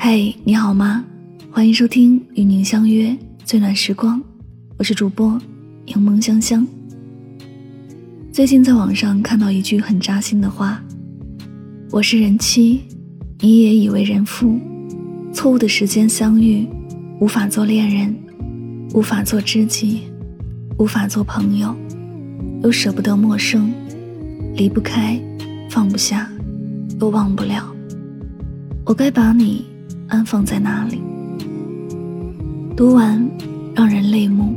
嘿，你好吗？欢迎收听与您相约最暖时光，我是主播柠檬香香。最近在网上看到一句很扎心的话：“我是人妻，你也以为人夫，错误的时间相遇，无法做恋人，无法做知己，无法做朋友，又舍不得陌生，离不开，放不下，又忘不了。我该把你。”安放在哪里？读完，让人泪目。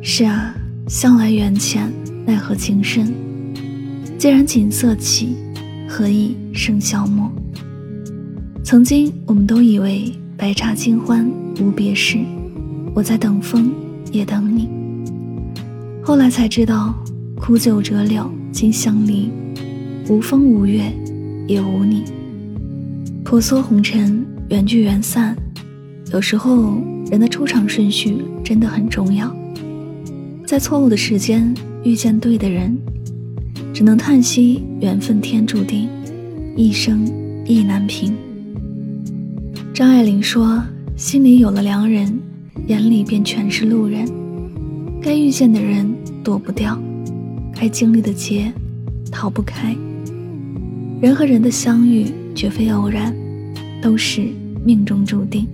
是啊，向来缘浅，奈何情深。既然锦瑟起，何以笙箫默？曾经我们都以为白茶清欢无别事，我在等风也等你。后来才知道，苦酒折柳今相离，无风无月也无你。婆娑红尘，缘聚缘散，有时候人的出场顺序真的很重要。在错误的时间遇见对的人，只能叹息缘分天注定，一生意难平。张爱玲说：“心里有了良人，眼里便全是路人。该遇见的人躲不掉，该经历的劫逃不开。人和人的相遇。”绝非偶然，都是命中注定。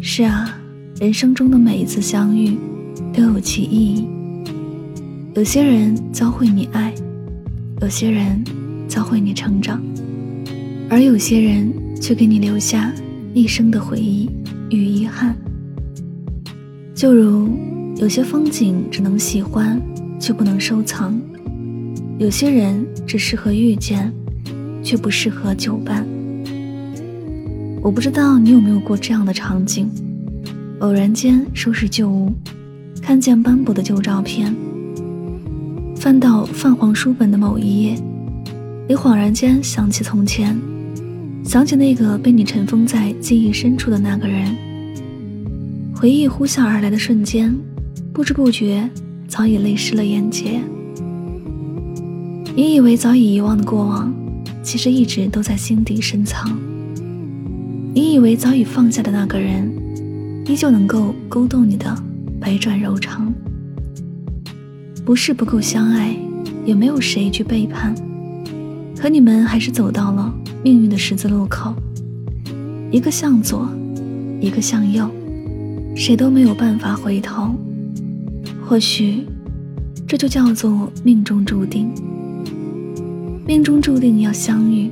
是啊，人生中的每一次相遇都有其意义。有些人教会你爱，有些人教会你成长，而有些人却给你留下一生的回忆与遗憾。就如有些风景只能喜欢，却不能收藏；有些人只适合遇见。却不适合久伴。我不知道你有没有过这样的场景：偶然间收拾旧物，看见斑驳的旧照片，翻到泛黄书本的某一页，你恍然间想起从前，想起那个被你尘封在记忆深处的那个人。回忆呼啸而来的瞬间，不知不觉早已泪湿了眼睫。你以为早已遗忘的过往。其实一直都在心底深藏。你以为早已放下的那个人，依旧能够勾动你的百转柔肠。不是不够相爱，也没有谁去背叛，可你们还是走到了命运的十字路口，一个向左，一个向右，谁都没有办法回头。或许，这就叫做命中注定。命中注定要相遇，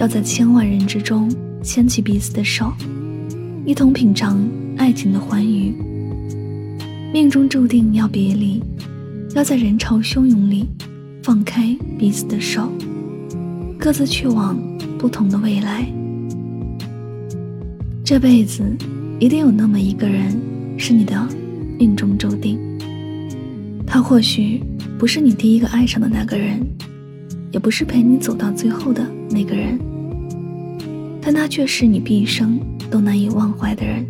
要在千万人之中牵起彼此的手，一同品尝爱情的欢愉。命中注定要别离，要在人潮汹涌里放开彼此的手，各自去往不同的未来。这辈子一定有那么一个人是你的命中注定，他或许不是你第一个爱上的那个人。也不是陪你走到最后的那个人，但他却是你毕生都难以忘怀的人。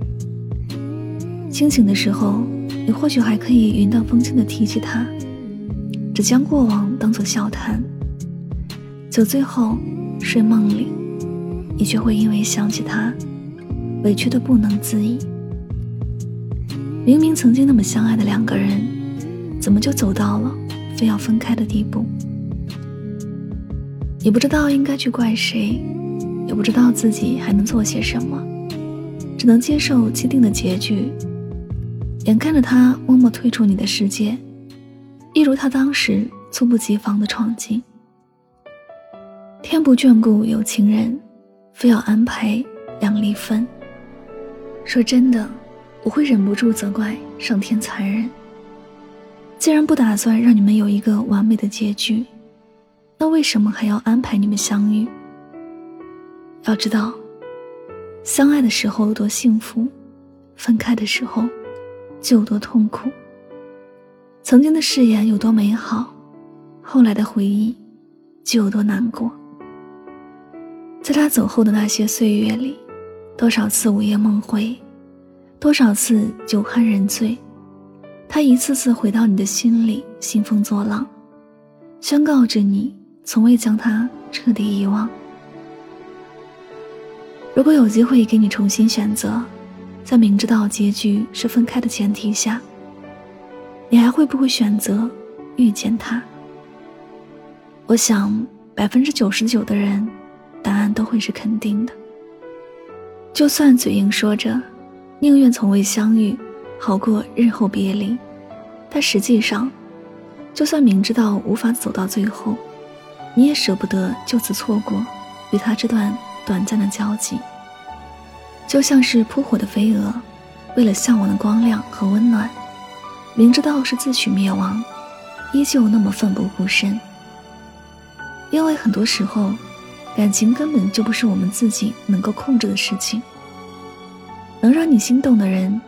清醒的时候，你或许还可以云淡风轻地提起他，只将过往当作笑谈。酒醉后睡梦里，你却会因为想起他，委屈的不能自已。明明曾经那么相爱的两个人，怎么就走到了非要分开的地步？也不知道应该去怪谁，也不知道自己还能做些什么，只能接受既定的结局。眼看着他默默退出你的世界，一如他当时猝不及防的闯进。天不眷顾有情人，非要安排两离分。说真的，我会忍不住责怪上天残忍。既然不打算让你们有一个完美的结局。那为什么还要安排你们相遇？要知道，相爱的时候有多幸福，分开的时候就有多痛苦。曾经的誓言有多美好，后来的回忆就有多难过。在他走后的那些岁月里，多少次午夜梦回，多少次酒酣人醉，他一次次回到你的心里，兴风作浪，宣告着你。从未将他彻底遗忘。如果有机会给你重新选择，在明知道结局是分开的前提下，你还会不会选择遇见他？我想，百分之九十九的人，答案都会是肯定的。就算嘴硬说着宁愿从未相遇，好过日后别离，但实际上，就算明知道无法走到最后，你也舍不得就此错过与他这段。短暂的交集，就像是扑火的飞蛾，为了向往的光亮和温暖，明知道是自取灭亡，依旧那么奋不顾身。因为很多时候，感情根本就不是我们自己能够控制的事情。能让你心动的人，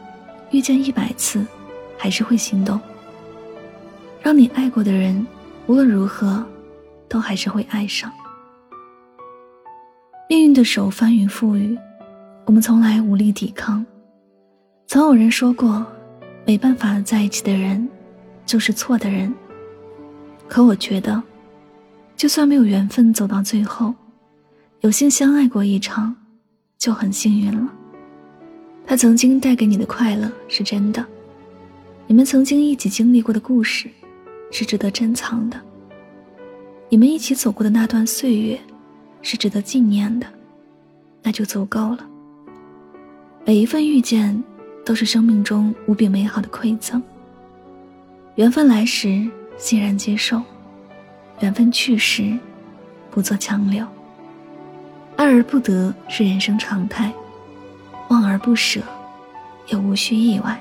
遇见一百次，还是会心动；让你爱过的人，无论如何，都还是会爱上。命运的手翻云覆雨，我们从来无力抵抗。曾有人说过，没办法在一起的人，就是错的人。可我觉得，就算没有缘分走到最后，有幸相爱过一场，就很幸运了。他曾经带给你的快乐是真的，你们曾经一起经历过的故事，是值得珍藏的。你们一起走过的那段岁月。是值得纪念的，那就足够了。每一份遇见，都是生命中无比美好的馈赠。缘分来时，欣然接受；缘分去时，不做强留。爱而不得是人生常态，望而不舍，也无需意外。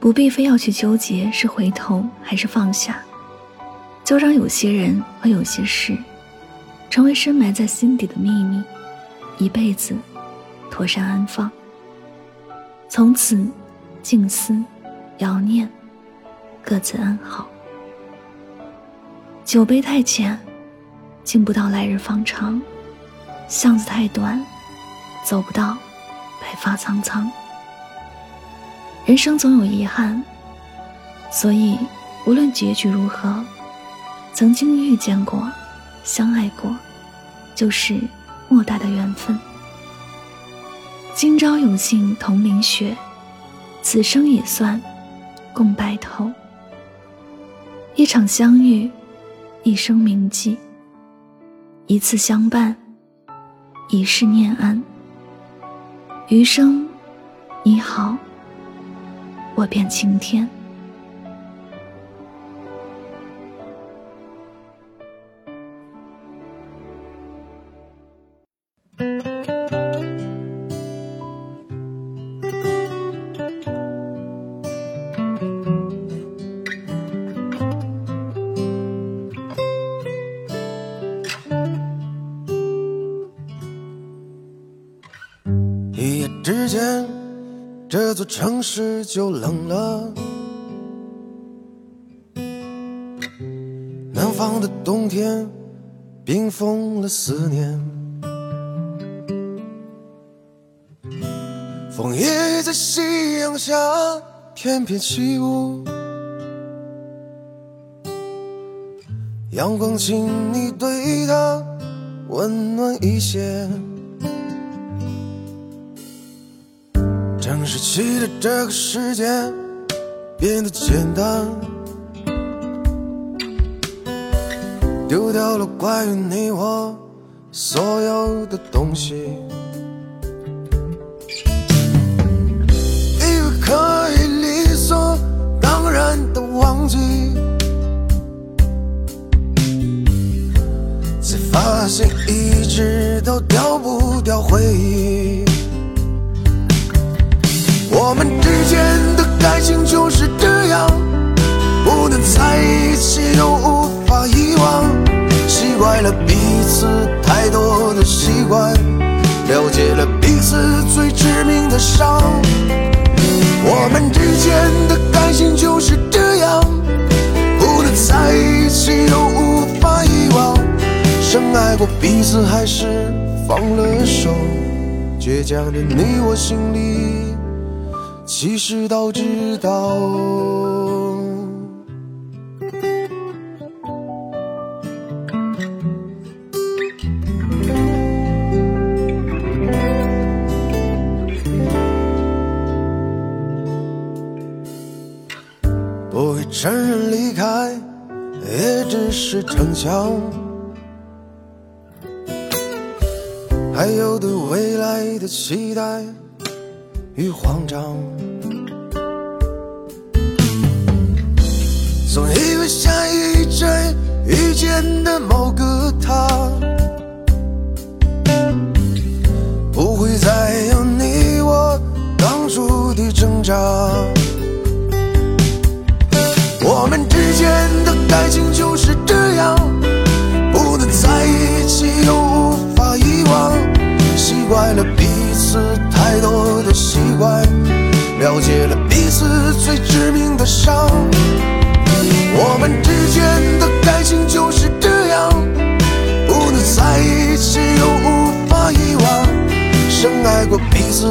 不必非要去纠结是回头还是放下，就让有些人和有些事。成为深埋在心底的秘密，一辈子妥善安放。从此静思遥念，各自安好。酒杯太浅，敬不到来日方长；巷子太短，走不到白发苍苍。人生总有遗憾，所以无论结局如何，曾经遇见过。相爱过，就是莫大的缘分。今朝有幸同淋雪，此生也算共白头。一场相遇，一生铭记；一次相伴，一世念安。余生，你好，我便晴天。这座城市就冷了。南方的冬天，冰封了思念。枫叶在夕阳下翩翩起舞，阳光，请你对它温暖一些。失去的这个世界变得简单，丢掉了关于你我所有的东西，以为可以理所当然的忘记，才发现一直都掉不掉回忆。我们之间的感情就是这样，不能在一起又无法遗忘，习惯了彼此太多的习惯，了解了彼此最致命的伤。我们之间的感情就是这样，不能在一起又无法遗忘，深爱过彼此还是放了手，倔强的你我心里。其实都知道不会承认离开也只是逞强还有对未来的期待与慌张总以为下一站遇见的某个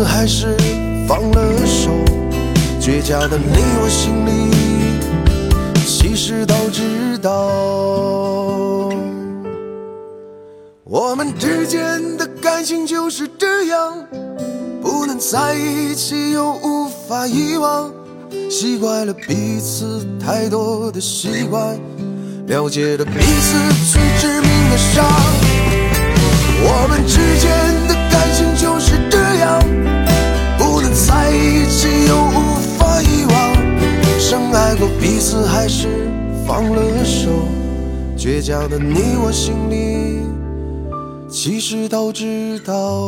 还是放了手，倔强的你我心里其实都知道。我们之间的感情就是这样，不能在一起又无法遗忘。习惯了彼此太多的习惯，了解了彼此最致命的伤。我们之间倔强的你我心里其实都知道。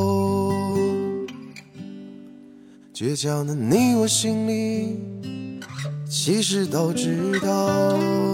倔强的你我心里。其实都知道。